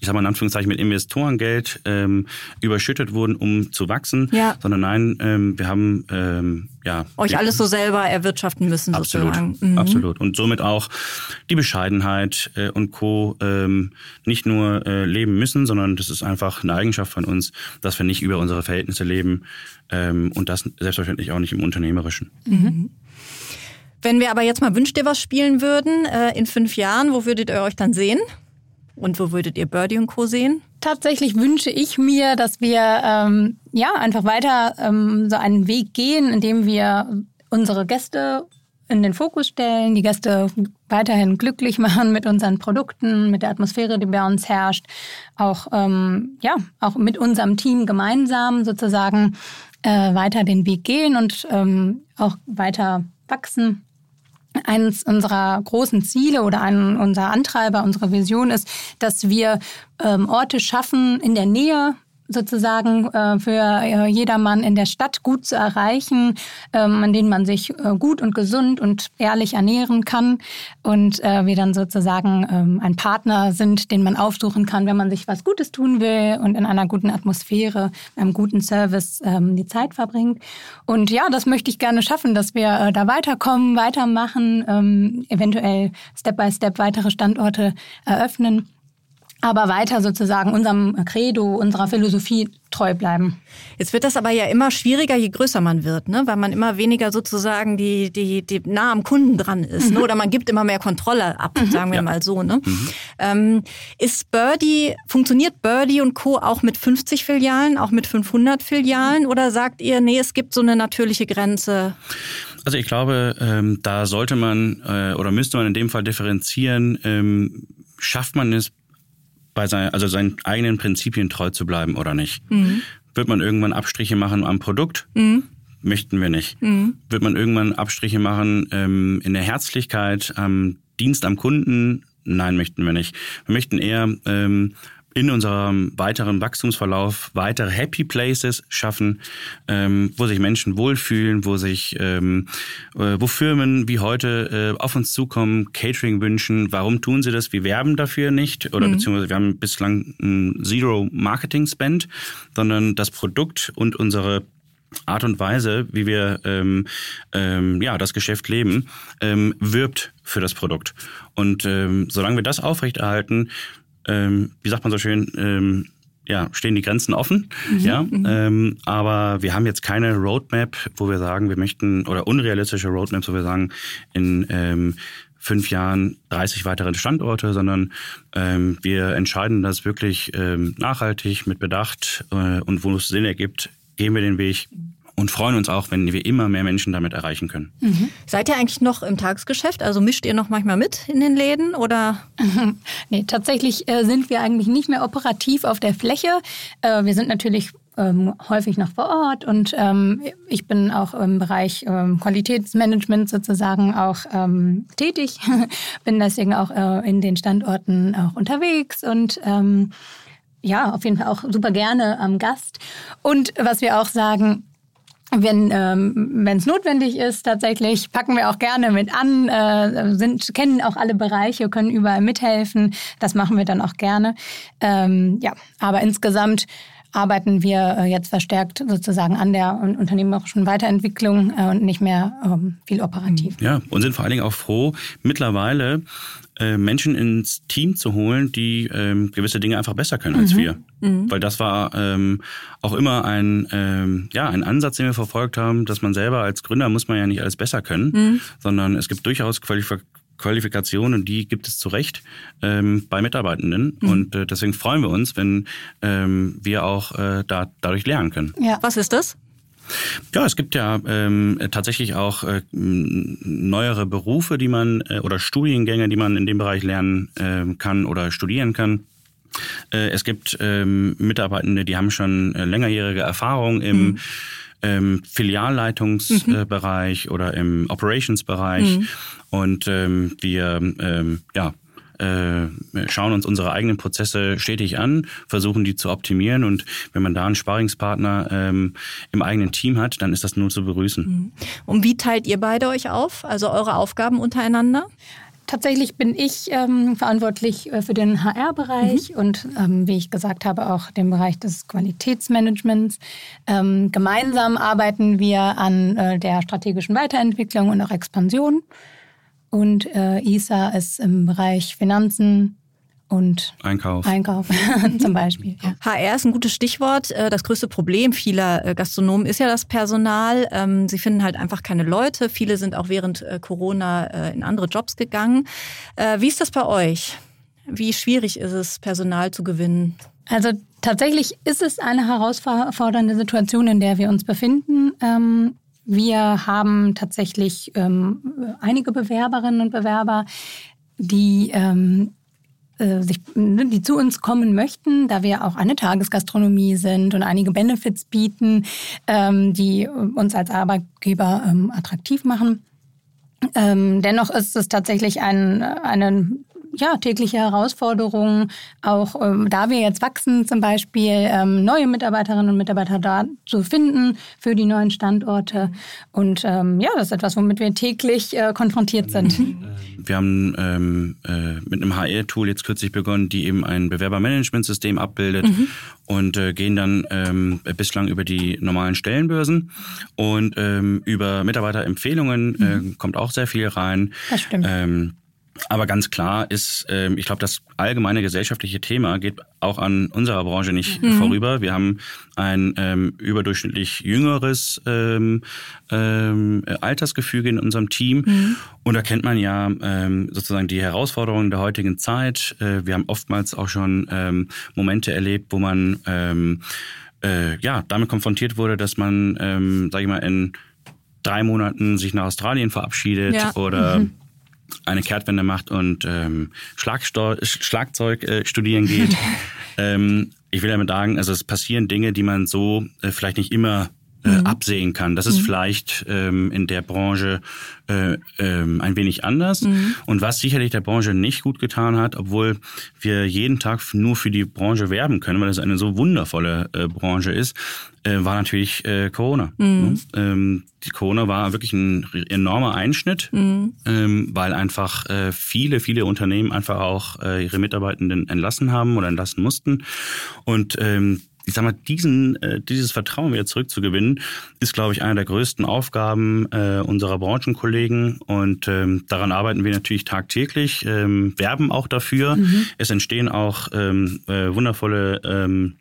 ich sag mal in Anführungszeichen, mit Investorengeld ähm, überschüttet wurden, um zu wachsen, ja. sondern nein, ähm, wir haben ähm, ja euch alles so selber erwirtschaften müssen absolut, sozusagen. Mhm. Absolut. Und somit auch die Bescheidenheit äh, und Co. Ähm, nicht nur äh, leben müssen, sondern das ist einfach eine Eigenschaft von uns, dass wir nicht über unsere Verhältnisse leben ähm, und das selbstverständlich auch nicht im Unternehmerischen. Mhm. Wenn wir aber jetzt mal Wünscht ihr was spielen würden, äh, in fünf Jahren, wo würdet ihr euch dann sehen? Und wo würdet ihr Birdie und Co. sehen? Tatsächlich wünsche ich mir, dass wir ähm, ja einfach weiter ähm, so einen Weg gehen, indem wir unsere Gäste in den Fokus stellen, die Gäste weiterhin glücklich machen mit unseren Produkten, mit der Atmosphäre, die bei uns herrscht, auch ähm, ja auch mit unserem Team gemeinsam sozusagen äh, weiter den Weg gehen und ähm, auch weiter wachsen eines unserer großen Ziele oder ein, unser Antreiber, unsere Vision ist, dass wir ähm, Orte schaffen in der Nähe sozusagen äh, für äh, jedermann in der Stadt gut zu erreichen, ähm, an denen man sich äh, gut und gesund und ehrlich ernähren kann und äh, wir dann sozusagen ähm, ein Partner sind, den man aufsuchen kann, wenn man sich was Gutes tun will und in einer guten Atmosphäre, einem guten Service ähm, die Zeit verbringt. Und ja, das möchte ich gerne schaffen, dass wir äh, da weiterkommen, weitermachen, ähm, eventuell Step by Step weitere Standorte eröffnen aber weiter sozusagen unserem Credo, unserer Philosophie treu bleiben. Jetzt wird das aber ja immer schwieriger, je größer man wird, ne? weil man immer weniger sozusagen die, die, die nah am Kunden dran ist. Ne? Mhm. Ne? Oder man gibt immer mehr Kontrolle ab, mhm. sagen wir ja. mal so. Ne? Mhm. Ähm, ist Birdie, funktioniert Birdie und Co. auch mit 50 Filialen, auch mit 500 Filialen? Oder sagt ihr, nee, es gibt so eine natürliche Grenze? Also ich glaube, ähm, da sollte man äh, oder müsste man in dem Fall differenzieren. Ähm, schafft man es bei sein, also seinen eigenen Prinzipien treu zu bleiben oder nicht. Mhm. Wird man irgendwann Abstriche machen am Produkt? Mhm. Möchten wir nicht. Mhm. Wird man irgendwann Abstriche machen ähm, in der Herzlichkeit, am Dienst am Kunden? Nein, möchten wir nicht. Wir möchten eher ähm, in unserem weiteren Wachstumsverlauf weitere Happy Places schaffen, ähm, wo sich Menschen wohlfühlen, wo sich, ähm, äh, wo Firmen wie heute äh, auf uns zukommen, Catering wünschen. Warum tun sie das? Wir werben dafür nicht oder mhm. beziehungsweise wir haben bislang ein Zero Marketing Spend, sondern das Produkt und unsere Art und Weise, wie wir ähm, ähm, ja das Geschäft leben, ähm, wirbt für das Produkt. Und ähm, solange wir das aufrechterhalten, ähm, wie sagt man so schön, ähm, ja, stehen die Grenzen offen. Mhm, ja, mhm. ähm, aber wir haben jetzt keine Roadmap, wo wir sagen, wir möchten, oder unrealistische Roadmaps, wo wir sagen, in ähm, fünf Jahren 30 weitere Standorte, sondern ähm, wir entscheiden das wirklich ähm, nachhaltig, mit Bedacht äh, und wo es Sinn ergibt, gehen wir den Weg und freuen uns auch, wenn wir immer mehr Menschen damit erreichen können. Mhm. Seid ihr eigentlich noch im Tagesgeschäft? Also mischt ihr noch manchmal mit in den Läden oder? nee, tatsächlich äh, sind wir eigentlich nicht mehr operativ auf der Fläche. Äh, wir sind natürlich ähm, häufig noch vor Ort und ähm, ich bin auch im Bereich ähm, Qualitätsmanagement sozusagen auch ähm, tätig, bin deswegen auch äh, in den Standorten auch unterwegs und ähm, ja, auf jeden Fall auch super gerne am Gast. Und was wir auch sagen, wenn ähm, es notwendig ist, tatsächlich packen wir auch gerne mit an, äh, sind, kennen auch alle Bereiche, können überall mithelfen. Das machen wir dann auch gerne. Ähm, ja, aber insgesamt arbeiten wir äh, jetzt verstärkt sozusagen an der unternehmerischen Weiterentwicklung äh, und nicht mehr ähm, viel operativ. Ja, und sind vor allen Dingen auch froh, mittlerweile äh, Menschen ins Team zu holen, die ähm, gewisse Dinge einfach besser können als mhm. wir. Mhm. Weil das war ähm, auch immer ein, ähm, ja, ein Ansatz, den wir verfolgt haben, dass man selber als Gründer muss man ja nicht alles besser können, mhm. sondern es gibt durchaus Qualifikationen Qualifikationen, die gibt es zu Recht ähm, bei Mitarbeitenden. Mhm. Und äh, deswegen freuen wir uns, wenn ähm, wir auch äh, da, dadurch lernen können. Ja. Was ist das? Ja, es gibt ja ähm, tatsächlich auch äh, neuere Berufe, die man äh, oder Studiengänge, die man in dem Bereich lernen äh, kann oder studieren kann. Äh, es gibt ähm, Mitarbeitende, die haben schon äh, längerjährige Erfahrung im mhm ähm, Filialleitungsbereich mhm. oder im Operationsbereich. Mhm. Und ähm, wir ähm, ja, äh, schauen uns unsere eigenen Prozesse stetig an, versuchen die zu optimieren und wenn man da einen Sparingspartner ähm, im eigenen Team hat, dann ist das nur zu begrüßen. Mhm. Und wie teilt ihr beide euch auf, also eure Aufgaben untereinander? tatsächlich bin ich ähm, verantwortlich äh, für den HR-Bereich mhm. und ähm, wie ich gesagt habe, auch den Bereich des Qualitätsmanagements. Ähm, gemeinsam arbeiten wir an äh, der strategischen Weiterentwicklung und auch Expansion. Und äh, ISA ist im Bereich Finanzen, und Einkauf. Einkauf zum Beispiel. Ja. HR ist ein gutes Stichwort. Äh, das größte Problem vieler äh, Gastronomen ist ja das Personal. Ähm, sie finden halt einfach keine Leute. Viele sind auch während äh, Corona in andere Jobs gegangen. Wie ist das bei euch? Wie schwierig ist es, Personal zu gewinnen? Also tatsächlich ist es eine herausfordernde Situation, in der wir uns befinden. Ähm, wir haben tatsächlich ähm, einige Bewerberinnen und Bewerber, die äh, sich, ne, die zu uns kommen möchten, da wir auch eine Tagesgastronomie sind und einige Benefits bieten, ähm, die uns als Arbeitgeber ähm, attraktiv machen. Ähm, dennoch ist es tatsächlich ein, eine ja, tägliche Herausforderungen, auch ähm, da wir jetzt wachsen, zum Beispiel ähm, neue Mitarbeiterinnen und Mitarbeiter da zu finden für die neuen Standorte. Und ähm, ja, das ist etwas, womit wir täglich äh, konfrontiert sind. Wir haben ähm, äh, mit einem HR-Tool jetzt kürzlich begonnen, die eben ein Bewerbermanagementsystem abbildet mhm. und äh, gehen dann ähm, bislang über die normalen Stellenbörsen und ähm, über Mitarbeiterempfehlungen äh, mhm. kommt auch sehr viel rein. Das stimmt. Aber ganz klar ist, ähm, ich glaube, das allgemeine gesellschaftliche Thema geht auch an unserer Branche nicht mhm. vorüber. Wir haben ein ähm, überdurchschnittlich jüngeres ähm, ähm, Altersgefüge in unserem Team. Mhm. Und da kennt man ja ähm, sozusagen die Herausforderungen der heutigen Zeit. Äh, wir haben oftmals auch schon ähm, Momente erlebt, wo man ähm, äh, ja damit konfrontiert wurde, dass man, ähm, sage ich mal, in drei Monaten sich nach Australien verabschiedet ja. oder mhm eine Kehrtwende macht und ähm, Schlagzeug äh, studieren geht. ähm, ich will damit sagen, also es passieren Dinge, die man so äh, vielleicht nicht immer äh, mhm. absehen kann. Das ist mhm. vielleicht ähm, in der Branche äh, ähm, ein wenig anders. Mhm. Und was sicherlich der Branche nicht gut getan hat, obwohl wir jeden Tag nur für die Branche werben können, weil es eine so wundervolle äh, Branche ist, äh, war natürlich äh, Corona. Mhm. Ne? Ähm, die Corona war wirklich ein enormer Einschnitt, mhm. ähm, weil einfach äh, viele, viele Unternehmen einfach auch äh, ihre Mitarbeitenden entlassen haben oder entlassen mussten. Und ähm, ich sag mal, diesen, äh, dieses Vertrauen wieder zurückzugewinnen, ist, glaube ich, eine der größten Aufgaben äh, unserer Branchenkollegen. Und ähm, daran arbeiten wir natürlich tagtäglich, ähm, werben auch dafür. Mhm. Es entstehen auch ähm, äh, wundervolle ähm,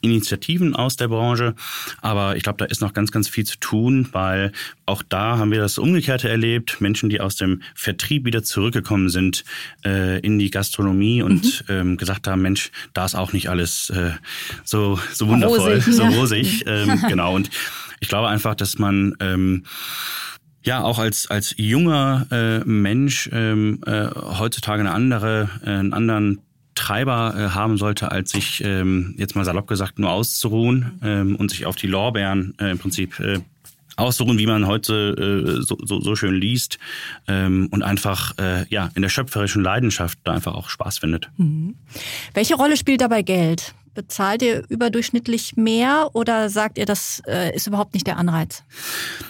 Initiativen aus der Branche. Aber ich glaube, da ist noch ganz, ganz viel zu tun, weil auch da haben wir das Umgekehrte erlebt. Menschen, die aus dem Vertrieb wieder zurückgekommen sind äh, in die Gastronomie und mhm. ähm, gesagt haben, Mensch, da ist auch nicht alles äh, so, so wundervoll, rosig, so rosig. Ähm, genau. Und ich glaube einfach, dass man ähm, ja auch als als junger äh, Mensch ähm, äh, heutzutage eine andere äh, einen anderen Treiber äh, haben sollte, als sich ähm, jetzt mal salopp gesagt nur auszuruhen ähm, und sich auf die Lorbeeren äh, im Prinzip äh, aussuchen, wie man heute äh, so, so, so schön liest ähm, und einfach äh, ja in der schöpferischen Leidenschaft da einfach auch Spaß findet. Mhm. Welche Rolle spielt dabei Geld? Bezahlt ihr überdurchschnittlich mehr oder sagt ihr, das äh, ist überhaupt nicht der Anreiz?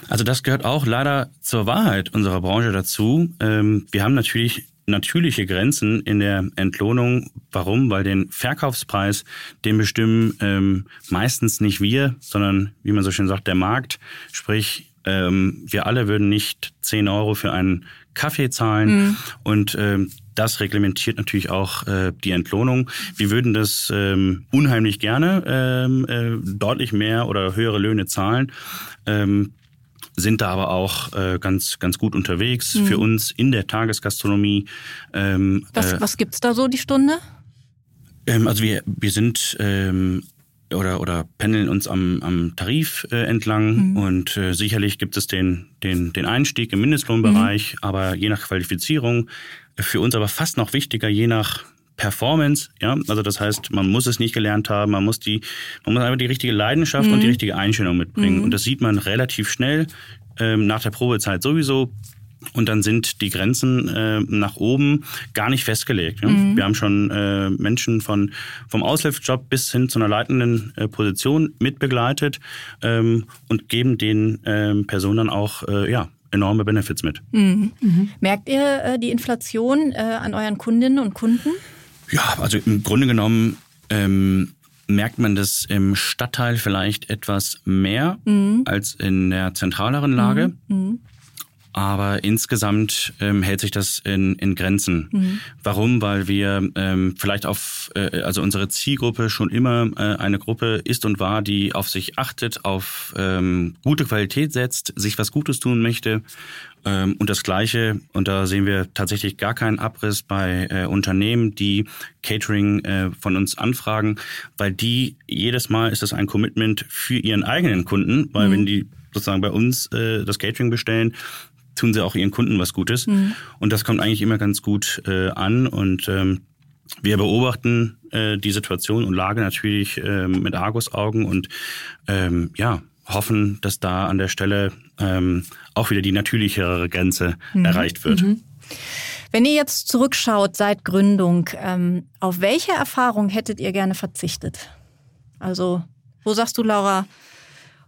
Also das gehört auch leider zur Wahrheit unserer Branche dazu. Ähm, wir haben natürlich natürliche Grenzen in der Entlohnung. Warum? Weil den Verkaufspreis, den bestimmen ähm, meistens nicht wir, sondern wie man so schön sagt, der Markt. Sprich, ähm, wir alle würden nicht 10 Euro für einen Kaffee zahlen mhm. und ähm, das reglementiert natürlich auch äh, die Entlohnung. Wir würden das ähm, unheimlich gerne ähm, äh, deutlich mehr oder höhere Löhne zahlen. Ähm, sind da aber auch äh, ganz, ganz gut unterwegs mhm. für uns in der Tagesgastronomie. Ähm, was äh, was gibt's da so die Stunde? Ähm, also wir, wir sind ähm, oder, oder pendeln uns am, am Tarif äh, entlang mhm. und äh, sicherlich gibt es den, den, den Einstieg im Mindestlohnbereich, mhm. aber je nach Qualifizierung, für uns aber fast noch wichtiger, je nach Performance, ja, also das heißt, man muss es nicht gelernt haben, man muss die, man muss einfach die richtige Leidenschaft mhm. und die mhm. richtige Einstellung mitbringen. Mhm. Und das sieht man relativ schnell ähm, nach der Probezeit sowieso. Und dann sind die Grenzen äh, nach oben gar nicht festgelegt. Ja? Mhm. Wir haben schon äh, Menschen von vom Aushilfsjob bis hin zu einer leitenden äh, Position mitbegleitet ähm, und geben den ähm, Personen dann auch äh, ja enorme Benefits mit. Mhm. Mhm. Merkt ihr äh, die Inflation äh, an euren Kundinnen und Kunden? Ja, also im Grunde genommen ähm, merkt man das im Stadtteil vielleicht etwas mehr mhm. als in der zentraleren Lage. Mhm. Aber insgesamt ähm, hält sich das in, in Grenzen. Mhm. Warum? Weil wir ähm, vielleicht auf, äh, also unsere Zielgruppe schon immer äh, eine Gruppe ist und war, die auf sich achtet, auf ähm, gute Qualität setzt, sich was Gutes tun möchte. Ähm, und das Gleiche, und da sehen wir tatsächlich gar keinen Abriss bei äh, Unternehmen, die Catering äh, von uns anfragen, weil die jedes Mal ist das ein Commitment für ihren eigenen Kunden, weil mhm. wenn die sozusagen bei uns äh, das Catering bestellen, tun sie auch ihren Kunden was Gutes. Mhm. Und das kommt eigentlich immer ganz gut äh, an. Und ähm, wir beobachten äh, die Situation und Lage natürlich äh, mit Argusaugen und ähm, ja, hoffen, dass da an der Stelle ähm, auch wieder die natürlichere Grenze mhm. erreicht wird. Mhm. Wenn ihr jetzt zurückschaut seit Gründung, ähm, auf welche Erfahrung hättet ihr gerne verzichtet? Also, wo sagst du, Laura,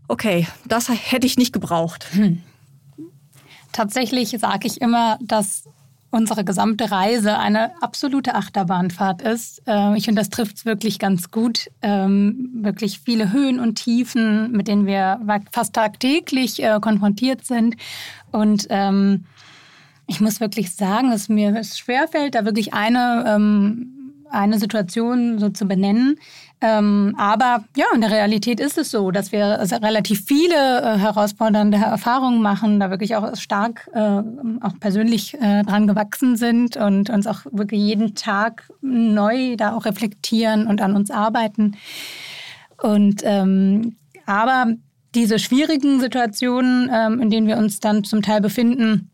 okay, das hätte ich nicht gebraucht? Hm. Tatsächlich sage ich immer, dass unsere gesamte Reise eine absolute Achterbahnfahrt ist. Ähm, ich finde, das trifft es wirklich ganz gut. Ähm, wirklich viele Höhen und Tiefen, mit denen wir fast tagtäglich äh, konfrontiert sind. Und ähm, ich muss wirklich sagen, dass mir es schwerfällt, da wirklich eine, eine Situation so zu benennen. Ähm, aber ja, in der Realität ist es so, dass wir relativ viele äh, herausfordernde Erfahrungen machen, da wirklich auch stark äh, auch persönlich äh, dran gewachsen sind und uns auch wirklich jeden Tag neu da auch reflektieren und an uns arbeiten. Und ähm, aber diese schwierigen Situationen, ähm, in denen wir uns dann zum Teil befinden,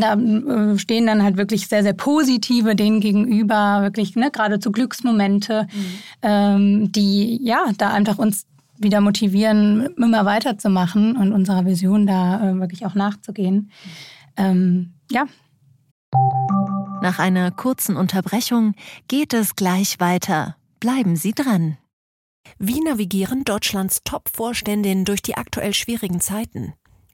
da äh, stehen dann halt wirklich sehr, sehr positive denen gegenüber, wirklich ne, geradezu Glücksmomente, mhm. ähm, die ja da einfach uns wieder motivieren, immer weiterzumachen und unserer Vision da äh, wirklich auch nachzugehen. Ähm, ja. Nach einer kurzen Unterbrechung geht es gleich weiter. Bleiben Sie dran. Wie navigieren Deutschlands Top-Vorständinnen durch die aktuell schwierigen Zeiten?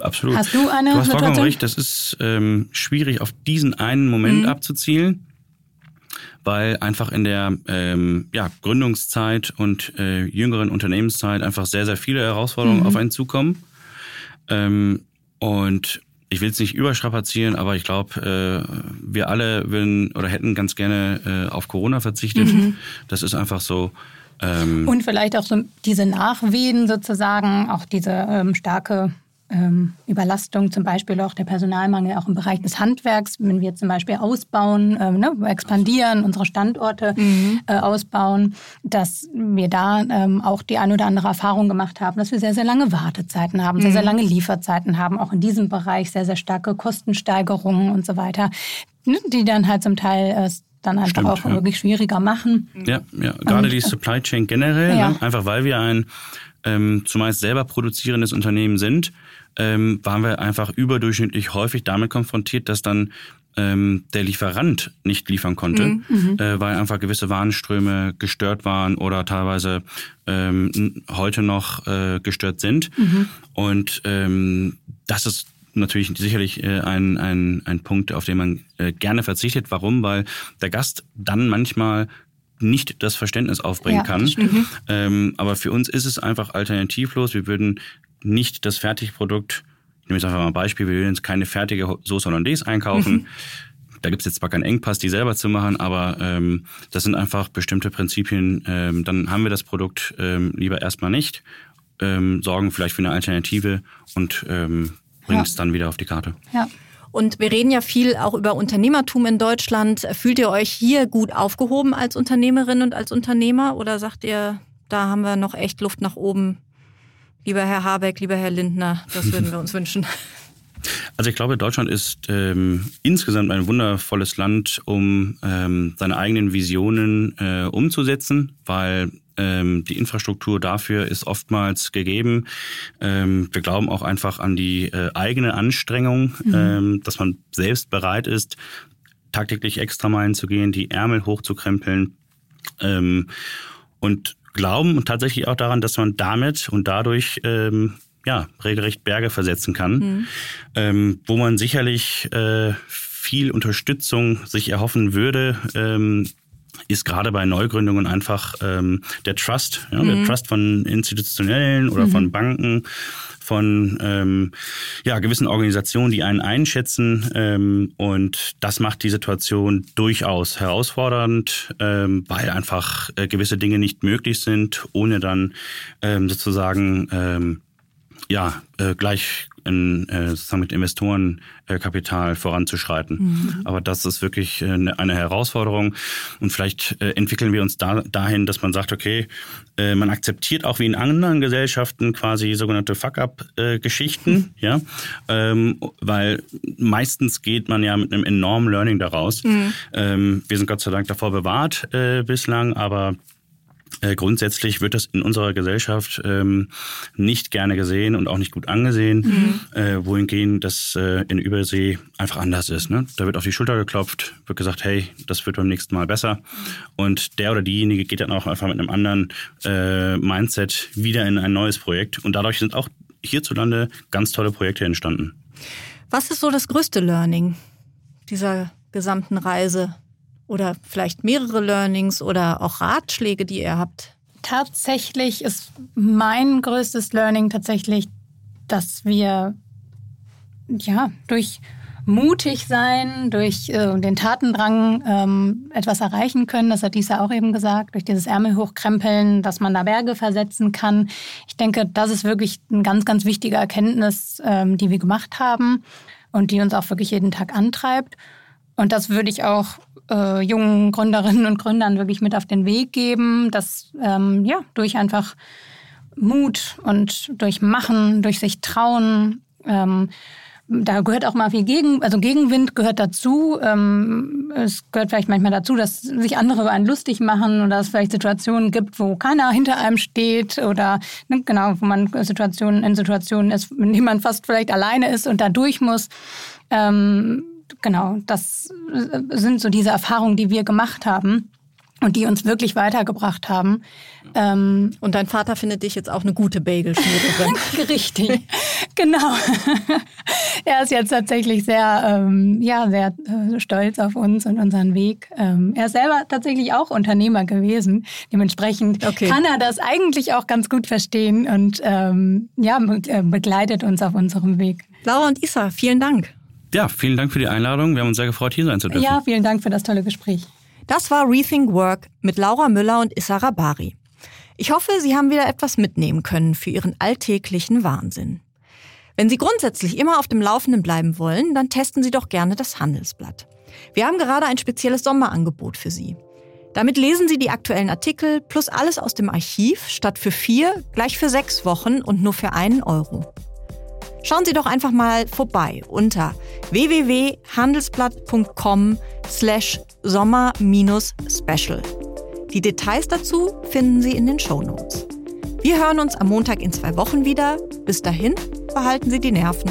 absolut. Hast du eine Du hast vollkommen recht, das ist ähm, schwierig auf diesen einen Moment mhm. abzuzielen, weil einfach in der ähm, ja, Gründungszeit und äh, jüngeren Unternehmenszeit einfach sehr, sehr viele Herausforderungen mhm. auf einen zukommen. Ähm, und ich will es nicht überstrapazieren, aber ich glaube, äh, wir alle würden oder hätten ganz gerne äh, auf Corona verzichtet. Mhm. Das ist einfach so. Ähm, und vielleicht auch so diese Nachwehen sozusagen, auch diese ähm, starke ähm, Überlastung, zum Beispiel auch der Personalmangel auch im Bereich des Handwerks, wenn wir zum Beispiel ausbauen, äh, ne, expandieren, unsere Standorte mhm. äh, ausbauen, dass wir da ähm, auch die ein oder andere Erfahrung gemacht haben, dass wir sehr, sehr lange Wartezeiten haben, mhm. sehr, sehr mhm. lange Lieferzeiten haben, auch in diesem Bereich sehr, sehr starke Kostensteigerungen und so weiter, ne, die dann halt zum Teil äh, dann einfach Stimmt, auch ja. wirklich schwieriger machen. Ja, ja. gerade und, die Supply Chain generell, ja. ne? einfach weil wir ein ähm, zumeist selber produzierendes Unternehmen sind, ähm, waren wir einfach überdurchschnittlich häufig damit konfrontiert, dass dann ähm, der Lieferant nicht liefern konnte, mhm. mhm. äh, weil einfach gewisse Warenströme gestört waren oder teilweise ähm, heute noch äh, gestört sind. Mhm. Und ähm, das ist natürlich sicherlich äh, ein, ein, ein Punkt, auf den man äh, gerne verzichtet. Warum? Weil der Gast dann manchmal nicht das Verständnis aufbringen ja, kann. Ähm, aber für uns ist es einfach alternativlos. Wir würden nicht das Fertigprodukt, ich nehme jetzt einfach mal ein Beispiel, wir würden jetzt keine fertige Sauce Hollandaise einkaufen. Mhm. Da gibt es jetzt zwar keinen Engpass, die selber zu machen, aber ähm, das sind einfach bestimmte Prinzipien. Ähm, dann haben wir das Produkt ähm, lieber erstmal nicht, ähm, sorgen vielleicht für eine Alternative und ähm, bringen es ja. dann wieder auf die Karte. Ja. Und wir reden ja viel auch über Unternehmertum in Deutschland. Fühlt ihr euch hier gut aufgehoben als Unternehmerin und als Unternehmer oder sagt ihr, da haben wir noch echt Luft nach oben? Lieber Herr Habeck, lieber Herr Lindner, das würden wir uns wünschen. Also ich glaube, Deutschland ist ähm, insgesamt ein wundervolles Land, um ähm, seine eigenen Visionen äh, umzusetzen, weil ähm, die Infrastruktur dafür ist oftmals gegeben. Ähm, wir glauben auch einfach an die äh, eigene Anstrengung, mhm. ähm, dass man selbst bereit ist, tagtäglich Extrameilen zu gehen, die Ärmel hochzukrempeln ähm, und glauben tatsächlich auch daran, dass man damit und dadurch ähm, ja, regelrecht Berge versetzen kann, mhm. ähm, wo man sicherlich äh, viel Unterstützung sich erhoffen würde, ähm, ist gerade bei Neugründungen einfach ähm, der Trust, ja, mhm. der Trust von institutionellen oder mhm. von Banken, von ähm, ja, gewissen Organisationen, die einen einschätzen. Ähm, und das macht die Situation durchaus herausfordernd, ähm, weil einfach äh, gewisse Dinge nicht möglich sind, ohne dann ähm, sozusagen ähm, ja, äh, gleich in, äh, sozusagen mit Investorenkapital äh, voranzuschreiten. Mhm. Aber das ist wirklich äh, ne, eine Herausforderung. Und vielleicht äh, entwickeln wir uns da, dahin, dass man sagt, okay, äh, man akzeptiert auch wie in anderen Gesellschaften quasi sogenannte Fuck-up-Geschichten, mhm. ja, ähm, weil meistens geht man ja mit einem enormen Learning daraus. Mhm. Ähm, wir sind Gott sei Dank davor bewahrt äh, bislang, aber äh, grundsätzlich wird das in unserer Gesellschaft ähm, nicht gerne gesehen und auch nicht gut angesehen, mhm. äh, wohingegen das äh, in Übersee einfach anders ist. Ne? Da wird auf die Schulter geklopft, wird gesagt, hey, das wird beim nächsten Mal besser. Und der oder diejenige geht dann auch einfach mit einem anderen äh, Mindset wieder in ein neues Projekt. Und dadurch sind auch hierzulande ganz tolle Projekte entstanden. Was ist so das größte Learning dieser gesamten Reise? Oder vielleicht mehrere Learnings oder auch Ratschläge, die ihr habt? Tatsächlich ist mein größtes Learning tatsächlich, dass wir ja durch mutig sein, durch äh, den Tatendrang ähm, etwas erreichen können. Das hat Lisa auch eben gesagt, durch dieses Ärmel hochkrempeln, dass man da Berge versetzen kann. Ich denke, das ist wirklich eine ganz, ganz wichtige Erkenntnis, ähm, die wir gemacht haben und die uns auch wirklich jeden Tag antreibt. Und das würde ich auch äh, jungen Gründerinnen und Gründern wirklich mit auf den Weg geben, dass ähm, ja durch einfach Mut und durch Machen, durch sich trauen, ähm, da gehört auch mal viel Gegen, also Gegenwind gehört dazu. Ähm, es gehört vielleicht manchmal dazu, dass sich andere über einen lustig machen oder es vielleicht Situationen gibt, wo keiner hinter einem steht oder ne, genau, wo man Situationen in Situationen ist, in denen man fast vielleicht alleine ist und da durch muss. Ähm, genau, das sind so diese Erfahrungen, die wir gemacht haben und die uns wirklich weitergebracht haben. Ähm und dein Vater findet dich jetzt auch eine gute Bagelschmiererin. Richtig, genau. er ist jetzt tatsächlich sehr, ähm, ja, sehr äh, stolz auf uns und unseren Weg. Ähm, er ist selber tatsächlich auch Unternehmer gewesen. Dementsprechend okay. kann er das eigentlich auch ganz gut verstehen und ähm, ja, äh, begleitet uns auf unserem Weg. Laura und Isa, vielen Dank. Ja, vielen Dank für die Einladung. Wir haben uns sehr gefreut, hier sein zu dürfen. Ja, vielen Dank für das tolle Gespräch. Das war Rethink Work mit Laura Müller und Issa Rabari. Ich hoffe, Sie haben wieder etwas mitnehmen können für Ihren alltäglichen Wahnsinn. Wenn Sie grundsätzlich immer auf dem Laufenden bleiben wollen, dann testen Sie doch gerne das Handelsblatt. Wir haben gerade ein spezielles Sommerangebot für Sie. Damit lesen Sie die aktuellen Artikel plus alles aus dem Archiv statt für vier gleich für sechs Wochen und nur für einen Euro. Schauen Sie doch einfach mal vorbei unter www.handelsblatt.com slash sommer-special. Die Details dazu finden Sie in den Shownotes. Wir hören uns am Montag in zwei Wochen wieder. Bis dahin, behalten Sie die Nerven.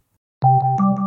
you